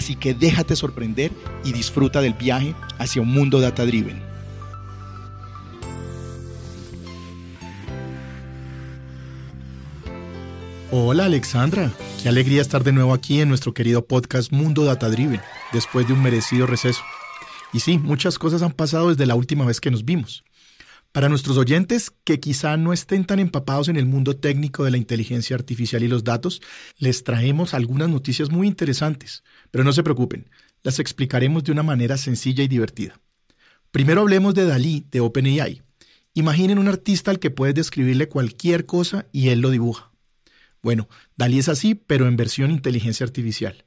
Así que déjate sorprender y disfruta del viaje hacia un mundo data driven. Hola Alexandra, qué alegría estar de nuevo aquí en nuestro querido podcast Mundo Data Driven, después de un merecido receso. Y sí, muchas cosas han pasado desde la última vez que nos vimos. Para nuestros oyentes que quizá no estén tan empapados en el mundo técnico de la inteligencia artificial y los datos, les traemos algunas noticias muy interesantes, pero no se preocupen, las explicaremos de una manera sencilla y divertida. Primero hablemos de Dalí, de OpenAI. Imaginen un artista al que puedes describirle cualquier cosa y él lo dibuja. Bueno, Dalí es así, pero en versión inteligencia artificial.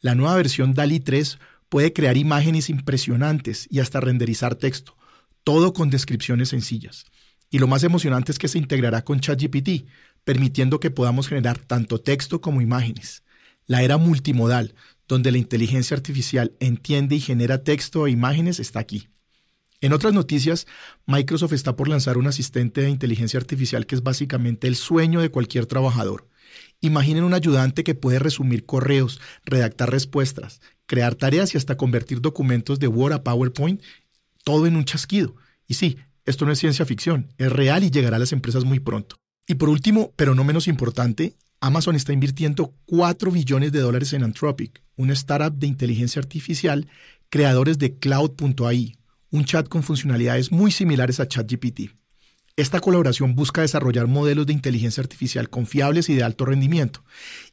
La nueva versión Dalí 3 puede crear imágenes impresionantes y hasta renderizar texto, todo con descripciones sencillas. Y lo más emocionante es que se integrará con ChatGPT, permitiendo que podamos generar tanto texto como imágenes. La era multimodal, donde la inteligencia artificial entiende y genera texto e imágenes, está aquí. En otras noticias, Microsoft está por lanzar un asistente de inteligencia artificial que es básicamente el sueño de cualquier trabajador. Imaginen un ayudante que puede resumir correos, redactar respuestas, crear tareas y hasta convertir documentos de Word a PowerPoint todo en un chasquido. Y sí, esto no es ciencia ficción, es real y llegará a las empresas muy pronto. Y por último, pero no menos importante, Amazon está invirtiendo 4 billones de dólares en Anthropic, una startup de inteligencia artificial, creadores de Cloud.ai, un chat con funcionalidades muy similares a ChatGPT. Esta colaboración busca desarrollar modelos de inteligencia artificial confiables y de alto rendimiento,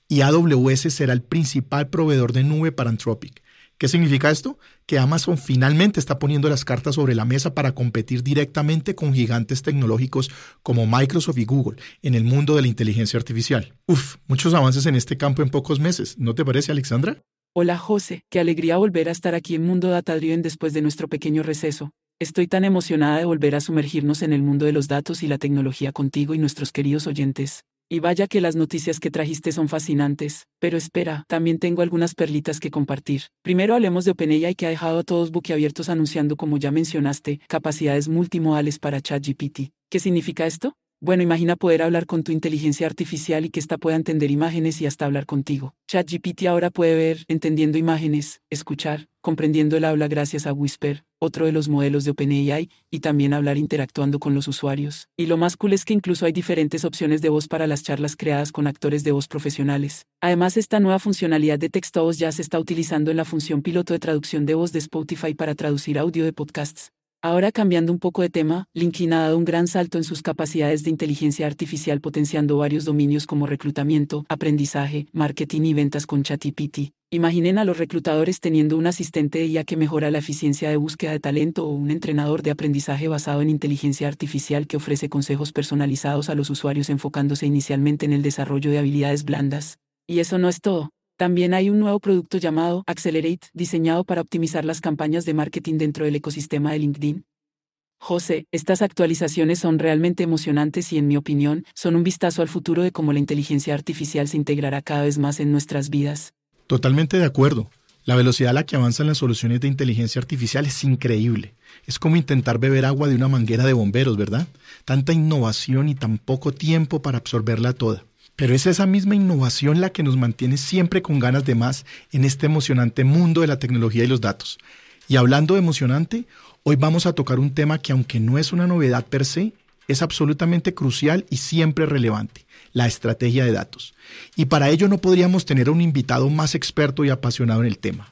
y AWS será el principal proveedor de nube para Anthropic, ¿Qué significa esto? Que Amazon finalmente está poniendo las cartas sobre la mesa para competir directamente con gigantes tecnológicos como Microsoft y Google en el mundo de la inteligencia artificial. Uf, muchos avances en este campo en pocos meses, ¿no te parece, Alexandra? Hola José, qué alegría volver a estar aquí en Mundo Data Driven después de nuestro pequeño receso. Estoy tan emocionada de volver a sumergirnos en el mundo de los datos y la tecnología contigo y nuestros queridos oyentes. Y vaya que las noticias que trajiste son fascinantes, pero espera, también tengo algunas perlitas que compartir. Primero hablemos de OpenAI que ha dejado a todos boquiabiertos anunciando, como ya mencionaste, capacidades multimodales para ChatGPT. ¿Qué significa esto? Bueno, imagina poder hablar con tu inteligencia artificial y que ésta pueda entender imágenes y hasta hablar contigo. ChatGPT ahora puede ver, entendiendo imágenes, escuchar, comprendiendo el habla gracias a Whisper, otro de los modelos de OpenAI, y también hablar interactuando con los usuarios. Y lo más cool es que incluso hay diferentes opciones de voz para las charlas creadas con actores de voz profesionales. Además, esta nueva funcionalidad de texto a voz ya se está utilizando en la función piloto de traducción de voz de Spotify para traducir audio de podcasts. Ahora cambiando un poco de tema, LinkedIn ha dado un gran salto en sus capacidades de inteligencia artificial potenciando varios dominios como reclutamiento, aprendizaje, marketing y ventas con ChatGPT. Imaginen a los reclutadores teniendo un asistente de IA que mejora la eficiencia de búsqueda de talento o un entrenador de aprendizaje basado en inteligencia artificial que ofrece consejos personalizados a los usuarios enfocándose inicialmente en el desarrollo de habilidades blandas. Y eso no es todo. También hay un nuevo producto llamado Accelerate, diseñado para optimizar las campañas de marketing dentro del ecosistema de LinkedIn. José, estas actualizaciones son realmente emocionantes y en mi opinión, son un vistazo al futuro de cómo la inteligencia artificial se integrará cada vez más en nuestras vidas. Totalmente de acuerdo. La velocidad a la que avanzan las soluciones de inteligencia artificial es increíble. Es como intentar beber agua de una manguera de bomberos, ¿verdad? Tanta innovación y tan poco tiempo para absorberla toda. Pero es esa misma innovación la que nos mantiene siempre con ganas de más en este emocionante mundo de la tecnología y los datos. Y hablando de emocionante, hoy vamos a tocar un tema que aunque no es una novedad per se, es absolutamente crucial y siempre relevante, la estrategia de datos. Y para ello no podríamos tener a un invitado más experto y apasionado en el tema.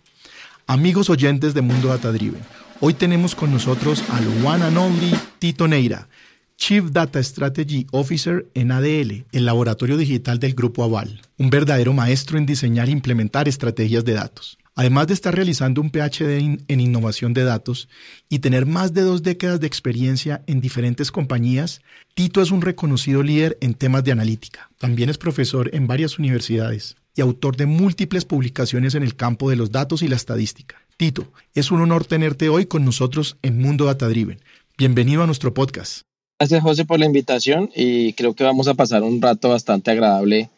Amigos oyentes de Mundo Data Driven, hoy tenemos con nosotros al one and only Tito Neira, Chief Data Strategy Officer en ADL, el laboratorio digital del Grupo Aval, un verdadero maestro en diseñar e implementar estrategias de datos. Además de estar realizando un PhD en innovación de datos y tener más de dos décadas de experiencia en diferentes compañías, Tito es un reconocido líder en temas de analítica. También es profesor en varias universidades. y autor de múltiples publicaciones en el campo de los datos y la estadística. Tito, es un honor tenerte hoy con nosotros en Mundo Data Driven. Bienvenido a nuestro podcast. Gracias José por la invitación y creo que vamos a pasar un rato bastante agradable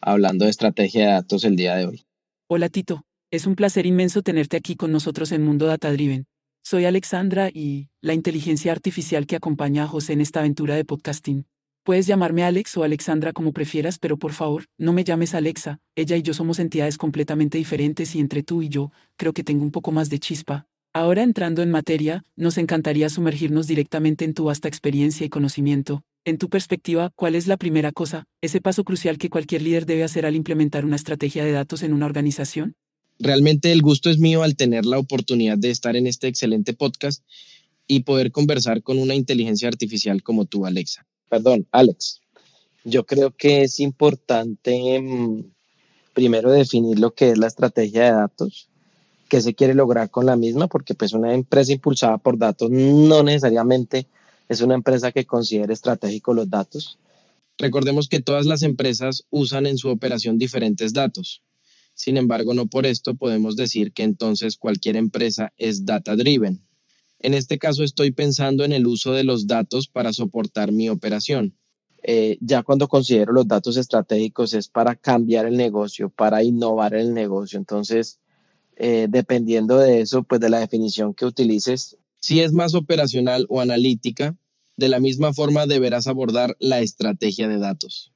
hablando de estrategia de datos el día de hoy. Hola Tito, es un placer inmenso tenerte aquí con nosotros en Mundo Data Driven. Soy Alexandra y la inteligencia artificial que acompaña a José en esta aventura de podcasting. Puedes llamarme Alex o Alexandra como prefieras, pero por favor, no me llames Alexa. Ella y yo somos entidades completamente diferentes y entre tú y yo, creo que tengo un poco más de chispa. Ahora entrando en materia, nos encantaría sumergirnos directamente en tu vasta experiencia y conocimiento. En tu perspectiva, ¿cuál es la primera cosa, ese paso crucial que cualquier líder debe hacer al implementar una estrategia de datos en una organización? Realmente el gusto es mío al tener la oportunidad de estar en este excelente podcast y poder conversar con una inteligencia artificial como tú, Alexa perdón, Alex, yo creo que es importante mm, primero definir lo que es la estrategia de datos, qué se quiere lograr con la misma, porque pues una empresa impulsada por datos no necesariamente es una empresa que considere estratégico los datos. Recordemos que todas las empresas usan en su operación diferentes datos. Sin embargo, no por esto podemos decir que entonces cualquier empresa es data driven. En este caso estoy pensando en el uso de los datos para soportar mi operación. Eh, ya cuando considero los datos estratégicos es para cambiar el negocio, para innovar el negocio. Entonces, eh, dependiendo de eso, pues de la definición que utilices. Si es más operacional o analítica, de la misma forma deberás abordar la estrategia de datos.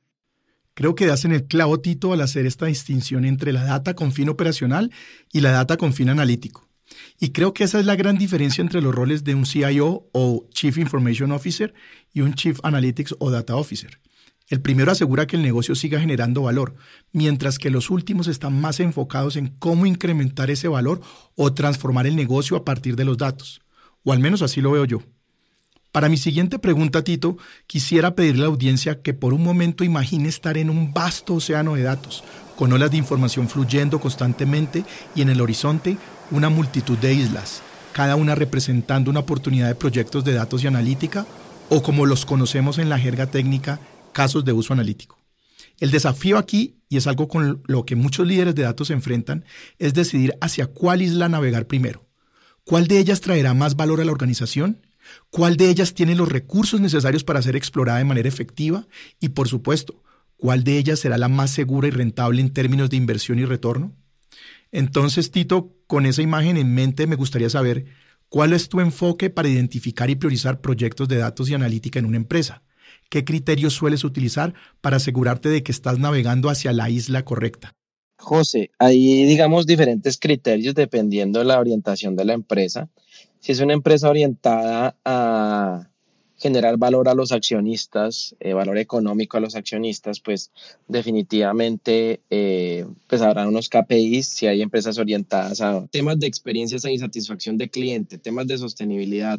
Creo que das en el clavo, Tito, al hacer esta distinción entre la data con fin operacional y la data con fin analítico. Y creo que esa es la gran diferencia entre los roles de un CIO o Chief Information Officer y un Chief Analytics o Data Officer. El primero asegura que el negocio siga generando valor, mientras que los últimos están más enfocados en cómo incrementar ese valor o transformar el negocio a partir de los datos. O al menos así lo veo yo. Para mi siguiente pregunta, Tito, quisiera pedirle a la audiencia que por un momento imagine estar en un vasto océano de datos, con olas de información fluyendo constantemente y en el horizonte una multitud de islas, cada una representando una oportunidad de proyectos de datos y analítica, o como los conocemos en la jerga técnica, casos de uso analítico. El desafío aquí, y es algo con lo que muchos líderes de datos se enfrentan, es decidir hacia cuál isla navegar primero. ¿Cuál de ellas traerá más valor a la organización? ¿Cuál de ellas tiene los recursos necesarios para ser explorada de manera efectiva? Y por supuesto, ¿cuál de ellas será la más segura y rentable en términos de inversión y retorno? Entonces, Tito, con esa imagen en mente, me gustaría saber cuál es tu enfoque para identificar y priorizar proyectos de datos y analítica en una empresa. ¿Qué criterios sueles utilizar para asegurarte de que estás navegando hacia la isla correcta? José, hay, digamos, diferentes criterios dependiendo de la orientación de la empresa. Si es una empresa orientada a generar valor a los accionistas, eh, valor económico a los accionistas, pues definitivamente eh, pues habrá unos KPIs si hay empresas orientadas a temas de experiencias y satisfacción de cliente, temas de sostenibilidad,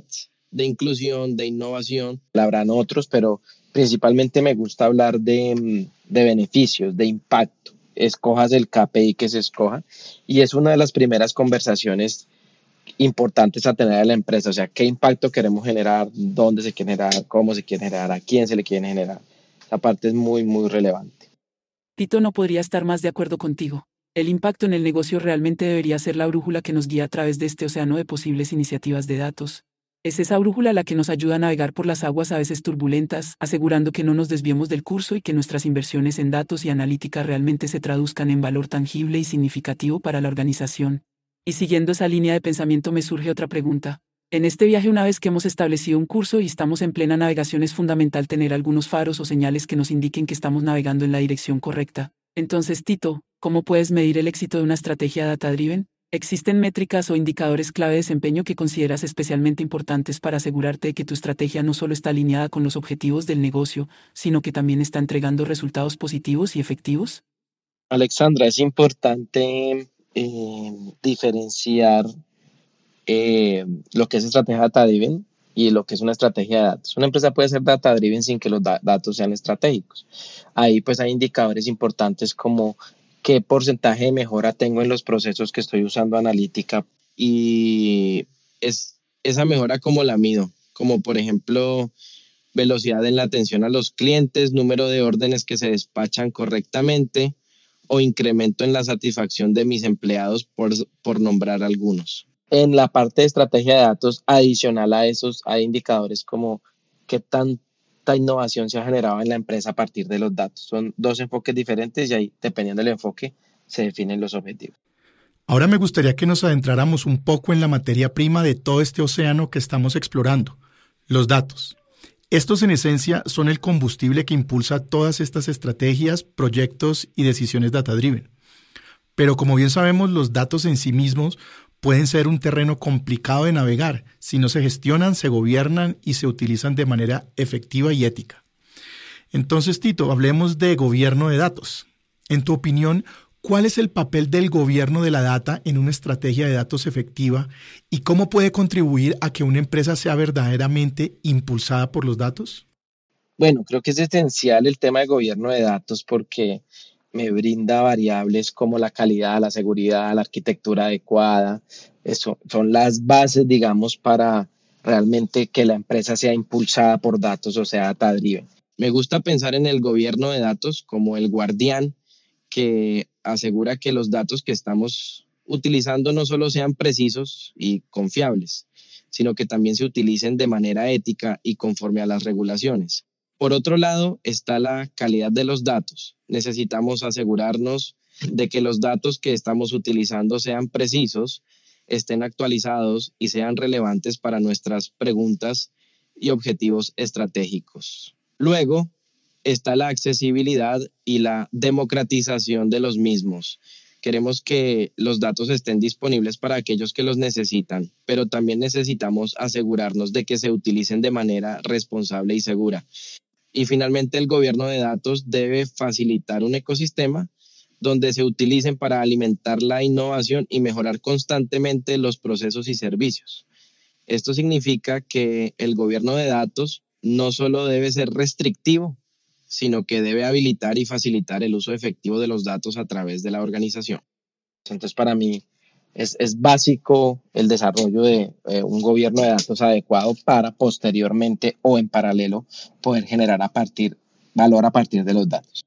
de inclusión, de innovación, habrán otros, pero principalmente me gusta hablar de, de beneficios, de impacto. Escojas el KPI que se escoja y es una de las primeras conversaciones importantes a tener en la empresa, o sea, qué impacto queremos generar, dónde se quiere generar, cómo se quiere generar, a quién se le quiere generar. Esa parte es muy, muy relevante. Tito no podría estar más de acuerdo contigo. El impacto en el negocio realmente debería ser la brújula que nos guía a través de este océano de posibles iniciativas de datos. Es esa brújula la que nos ayuda a navegar por las aguas a veces turbulentas, asegurando que no nos desviemos del curso y que nuestras inversiones en datos y analítica realmente se traduzcan en valor tangible y significativo para la organización. Y siguiendo esa línea de pensamiento me surge otra pregunta. En este viaje una vez que hemos establecido un curso y estamos en plena navegación es fundamental tener algunos faros o señales que nos indiquen que estamos navegando en la dirección correcta. Entonces, Tito, ¿cómo puedes medir el éxito de una estrategia data-driven? ¿Existen métricas o indicadores clave de desempeño que consideras especialmente importantes para asegurarte de que tu estrategia no solo está alineada con los objetivos del negocio, sino que también está entregando resultados positivos y efectivos? Alexandra, es importante eh, diferenciar eh, lo que es estrategia data driven y lo que es una estrategia de datos. Una empresa puede ser data driven sin que los datos sean estratégicos. Ahí pues hay indicadores importantes como qué porcentaje de mejora tengo en los procesos que estoy usando analítica y es esa mejora como la mido, como por ejemplo velocidad en la atención a los clientes, número de órdenes que se despachan correctamente, o incremento en la satisfacción de mis empleados, por, por nombrar algunos. En la parte de estrategia de datos, adicional a esos, hay indicadores como qué tanta innovación se ha generado en la empresa a partir de los datos. Son dos enfoques diferentes y ahí, dependiendo del enfoque, se definen los objetivos. Ahora me gustaría que nos adentráramos un poco en la materia prima de todo este océano que estamos explorando, los datos. Estos en esencia son el combustible que impulsa todas estas estrategias, proyectos y decisiones data-driven. Pero como bien sabemos, los datos en sí mismos pueden ser un terreno complicado de navegar si no se gestionan, se gobiernan y se utilizan de manera efectiva y ética. Entonces, Tito, hablemos de gobierno de datos. En tu opinión, ¿Cuál es el papel del gobierno de la data en una estrategia de datos efectiva y cómo puede contribuir a que una empresa sea verdaderamente impulsada por los datos? Bueno, creo que es esencial el tema de gobierno de datos porque me brinda variables como la calidad, la seguridad, la arquitectura adecuada. Eso son las bases, digamos, para realmente que la empresa sea impulsada por datos o sea data driven. Me gusta pensar en el gobierno de datos como el guardián que asegura que los datos que estamos utilizando no solo sean precisos y confiables, sino que también se utilicen de manera ética y conforme a las regulaciones. Por otro lado, está la calidad de los datos. Necesitamos asegurarnos de que los datos que estamos utilizando sean precisos, estén actualizados y sean relevantes para nuestras preguntas y objetivos estratégicos. Luego, está la accesibilidad y la democratización de los mismos. Queremos que los datos estén disponibles para aquellos que los necesitan, pero también necesitamos asegurarnos de que se utilicen de manera responsable y segura. Y finalmente, el gobierno de datos debe facilitar un ecosistema donde se utilicen para alimentar la innovación y mejorar constantemente los procesos y servicios. Esto significa que el gobierno de datos no solo debe ser restrictivo, sino que debe habilitar y facilitar el uso efectivo de los datos a través de la organización. Entonces, para mí es, básico el desarrollo de eh, un gobierno de datos adecuado para posteriormente o en paralelo poder generar a partir, valor a partir de los datos.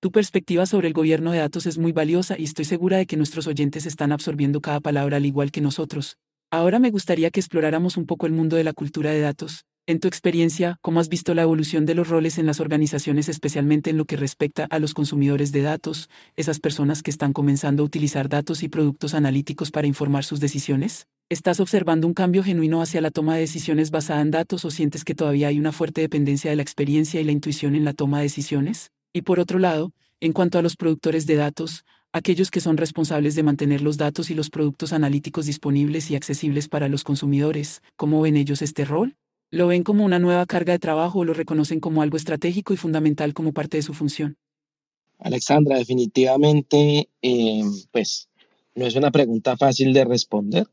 Tu perspectiva sobre el gobierno de datos es muy valiosa y estoy segura de que nuestros oyentes están absorbiendo cada palabra al igual que nosotros. Ahora me gustaría que exploráramos un poco el mundo de la cultura de datos, en tu experiencia, ¿cómo has visto la evolución de los roles en las organizaciones, especialmente en lo que respecta a los consumidores de datos, esas personas que están comenzando a utilizar datos y productos analíticos para informar sus decisiones? ¿Estás observando un cambio genuino hacia la toma de decisiones basada en datos o sientes que todavía hay una fuerte dependencia de la experiencia y la intuición en la toma de decisiones? Y por otro lado, en cuanto a los productores de datos, aquellos que son responsables de mantener los datos y los productos analíticos disponibles y accesibles para los consumidores, ¿cómo ven ellos este rol? ¿Lo ven como una nueva carga de trabajo o lo reconocen como algo estratégico y fundamental como parte de su función? Alexandra, definitivamente, eh, pues no es una pregunta fácil de responder,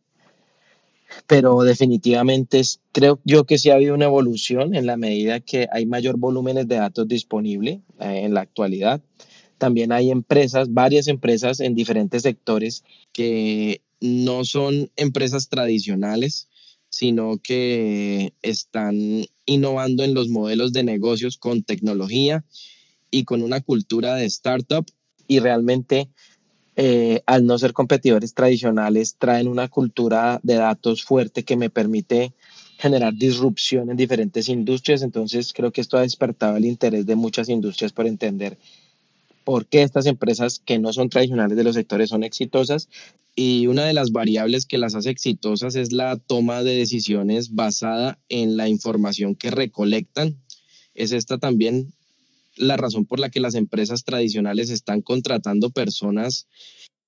pero definitivamente creo yo que sí ha habido una evolución en la medida que hay mayor volúmenes de datos disponible eh, en la actualidad. También hay empresas, varias empresas en diferentes sectores que no son empresas tradicionales, sino que están innovando en los modelos de negocios con tecnología y con una cultura de startup y realmente eh, al no ser competidores tradicionales traen una cultura de datos fuerte que me permite generar disrupción en diferentes industrias. Entonces creo que esto ha despertado el interés de muchas industrias por entender por qué estas empresas que no son tradicionales de los sectores son exitosas. Y una de las variables que las hace exitosas es la toma de decisiones basada en la información que recolectan. Es esta también la razón por la que las empresas tradicionales están contratando personas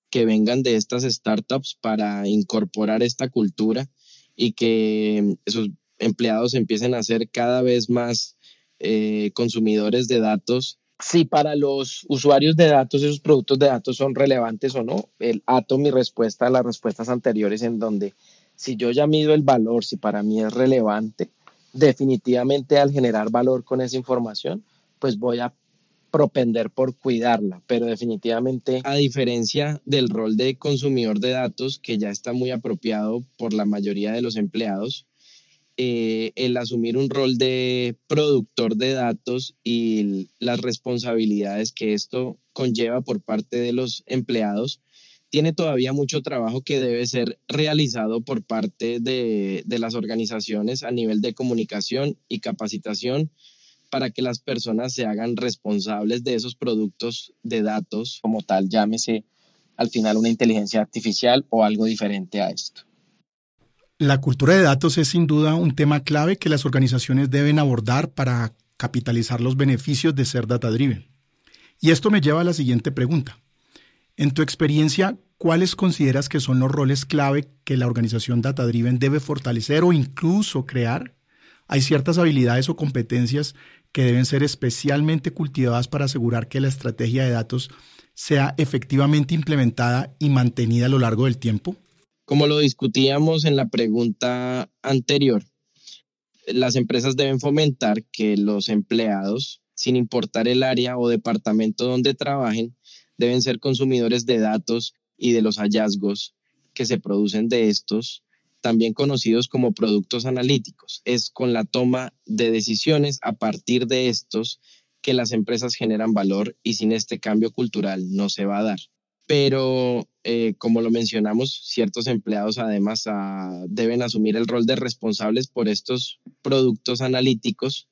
que vengan de estas startups para incorporar esta cultura y que esos empleados empiecen a ser cada vez más eh, consumidores de datos si para los usuarios de datos esos productos de datos son relevantes o no. El ato mi respuesta a las respuestas anteriores en donde si yo ya mido el valor, si para mí es relevante, definitivamente al generar valor con esa información, pues voy a propender por cuidarla, pero definitivamente... A diferencia del rol de consumidor de datos, que ya está muy apropiado por la mayoría de los empleados, eh, el asumir un rol de productor de datos y las responsabilidades que esto conlleva por parte de los empleados, tiene todavía mucho trabajo que debe ser realizado por parte de, de las organizaciones a nivel de comunicación y capacitación para que las personas se hagan responsables de esos productos de datos. Como tal, llámese al final una inteligencia artificial o algo diferente a esto. La cultura de datos es sin duda un tema clave que las organizaciones deben abordar para capitalizar los beneficios de ser data-driven. Y esto me lleva a la siguiente pregunta. En tu experiencia, ¿cuáles consideras que son los roles clave que la organización data-driven debe fortalecer o incluso crear? ¿Hay ciertas habilidades o competencias que deben ser especialmente cultivadas para asegurar que la estrategia de datos sea efectivamente implementada y mantenida a lo largo del tiempo? Como lo discutíamos en la pregunta anterior, las empresas deben fomentar que los empleados, sin importar el área o departamento donde trabajen, deben ser consumidores de datos y de los hallazgos que se producen de estos, también conocidos como productos analíticos. Es con la toma de decisiones a partir de estos que las empresas generan valor y sin este cambio cultural no se va a dar pero eh, como lo mencionamos, ciertos empleados además ah, deben asumir el rol de responsables por estos productos analíticos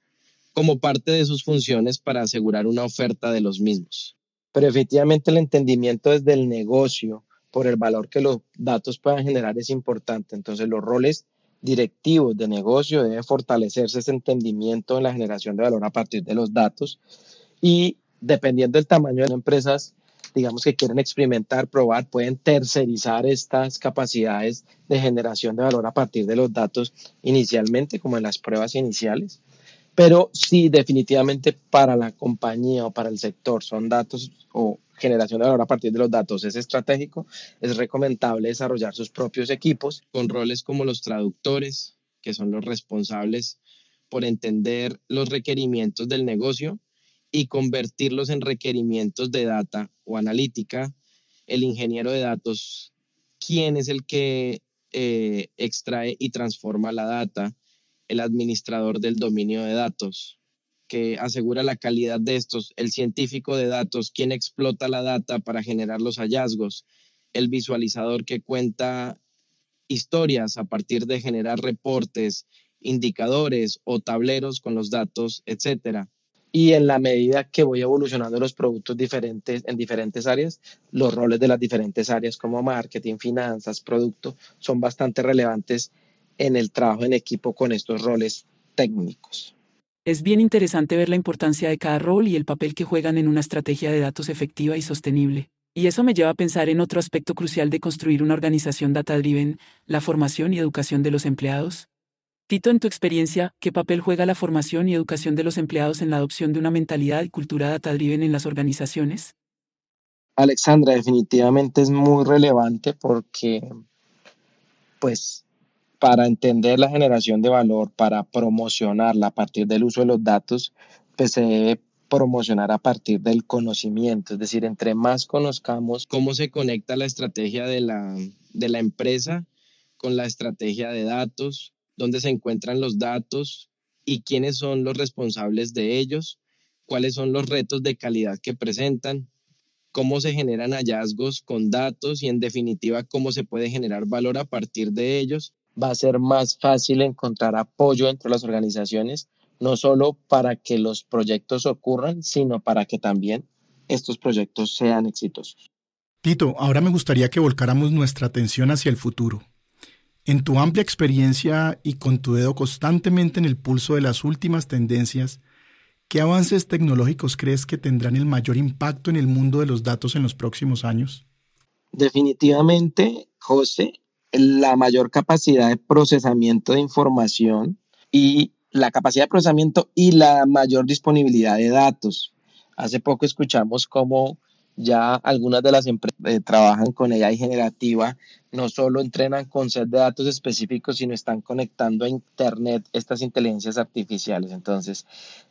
como parte de sus funciones para asegurar una oferta de los mismos. Pero efectivamente el entendimiento desde el negocio por el valor que los datos puedan generar es importante. Entonces los roles directivos de negocio deben fortalecerse ese entendimiento en la generación de valor a partir de los datos y dependiendo del tamaño de las empresas, digamos que quieren experimentar, probar, pueden tercerizar estas capacidades de generación de valor a partir de los datos inicialmente, como en las pruebas iniciales. Pero si definitivamente para la compañía o para el sector son datos o generación de valor a partir de los datos es estratégico, es recomendable desarrollar sus propios equipos. Con roles como los traductores, que son los responsables por entender los requerimientos del negocio y convertirlos en requerimientos de data o analítica. El ingeniero de datos, ¿quién es el que eh, extrae y transforma la data? El administrador del dominio de datos, que asegura la calidad de estos. El científico de datos, quien explota la data para generar los hallazgos. El visualizador que cuenta historias a partir de generar reportes, indicadores o tableros con los datos, etcétera y en la medida que voy evolucionando los productos diferentes en diferentes áreas, los roles de las diferentes áreas como marketing, finanzas, producto, son bastante relevantes en el trabajo en equipo con estos roles técnicos. Es bien interesante ver la importancia de cada rol y el papel que juegan en una estrategia de datos efectiva y sostenible. Y eso me lleva a pensar en otro aspecto crucial de construir una organización data-driven, la formación y educación de los empleados. Tito, en tu experiencia, ¿qué papel juega la formación y educación de los empleados en la adopción de una mentalidad y cultura data-driven en las organizaciones? Alexandra, definitivamente es muy relevante porque, pues, para entender la generación de valor, para promocionarla a partir del uso de los datos, pues se debe promocionar a partir del conocimiento, es decir, entre más conozcamos cómo se conecta la estrategia de la, de la empresa con la estrategia de datos, dónde se encuentran los datos y quiénes son los responsables de ellos, cuáles son los retos de calidad que presentan, cómo se generan hallazgos con datos y en definitiva cómo se puede generar valor a partir de ellos. Va a ser más fácil encontrar apoyo entre las organizaciones, no solo para que los proyectos ocurran, sino para que también estos proyectos sean exitosos. Tito, ahora me gustaría que volcáramos nuestra atención hacia el futuro. En tu amplia experiencia y con tu dedo constantemente en el pulso de las últimas tendencias, ¿qué avances tecnológicos crees que tendrán el mayor impacto en el mundo de los datos en los próximos años? Definitivamente, José, la mayor capacidad de procesamiento de información y la capacidad de procesamiento y la mayor disponibilidad de datos. Hace poco escuchamos cómo ya algunas de las empresas eh, trabajan con AI generativa, no solo entrenan con set de datos específicos, sino están conectando a Internet estas inteligencias artificiales. Entonces,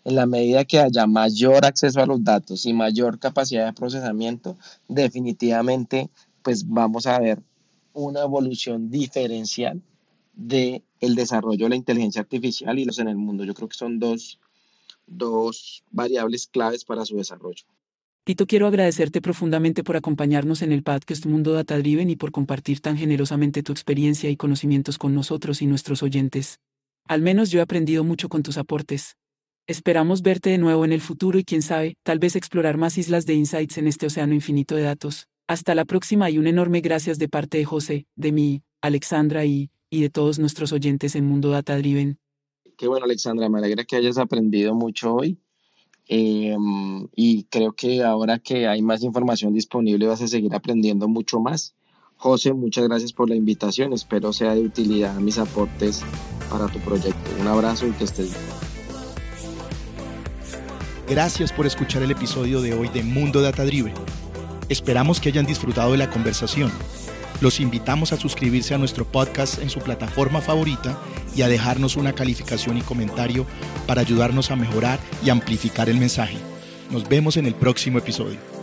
en la medida que haya mayor acceso a los datos y mayor capacidad de procesamiento, definitivamente, pues vamos a ver una evolución diferencial de el desarrollo de la inteligencia artificial y los en el mundo. Yo creo que son dos, dos variables claves para su desarrollo. Tito, quiero agradecerte profundamente por acompañarnos en el podcast Mundo Data Driven y por compartir tan generosamente tu experiencia y conocimientos con nosotros y nuestros oyentes. Al menos yo he aprendido mucho con tus aportes. Esperamos verte de nuevo en el futuro y quién sabe, tal vez explorar más islas de insights en este océano infinito de datos. Hasta la próxima y un enorme gracias de parte de José, de mí, Alexandra y, y de todos nuestros oyentes en Mundo Data Driven. Qué bueno, Alexandra, me alegra que hayas aprendido mucho hoy. Em, y creo que ahora que hay más información disponible vas a seguir aprendiendo mucho más. José, muchas gracias por la invitación. Espero sea de utilidad mis aportes para tu proyecto. Un abrazo y que estés bien. Gracias por escuchar el episodio de hoy de Mundo Data Driven. Esperamos que hayan disfrutado de la conversación. Los invitamos a suscribirse a nuestro podcast en su plataforma favorita y a dejarnos una calificación y comentario para ayudarnos a mejorar y amplificar el mensaje. Nos vemos en el próximo episodio.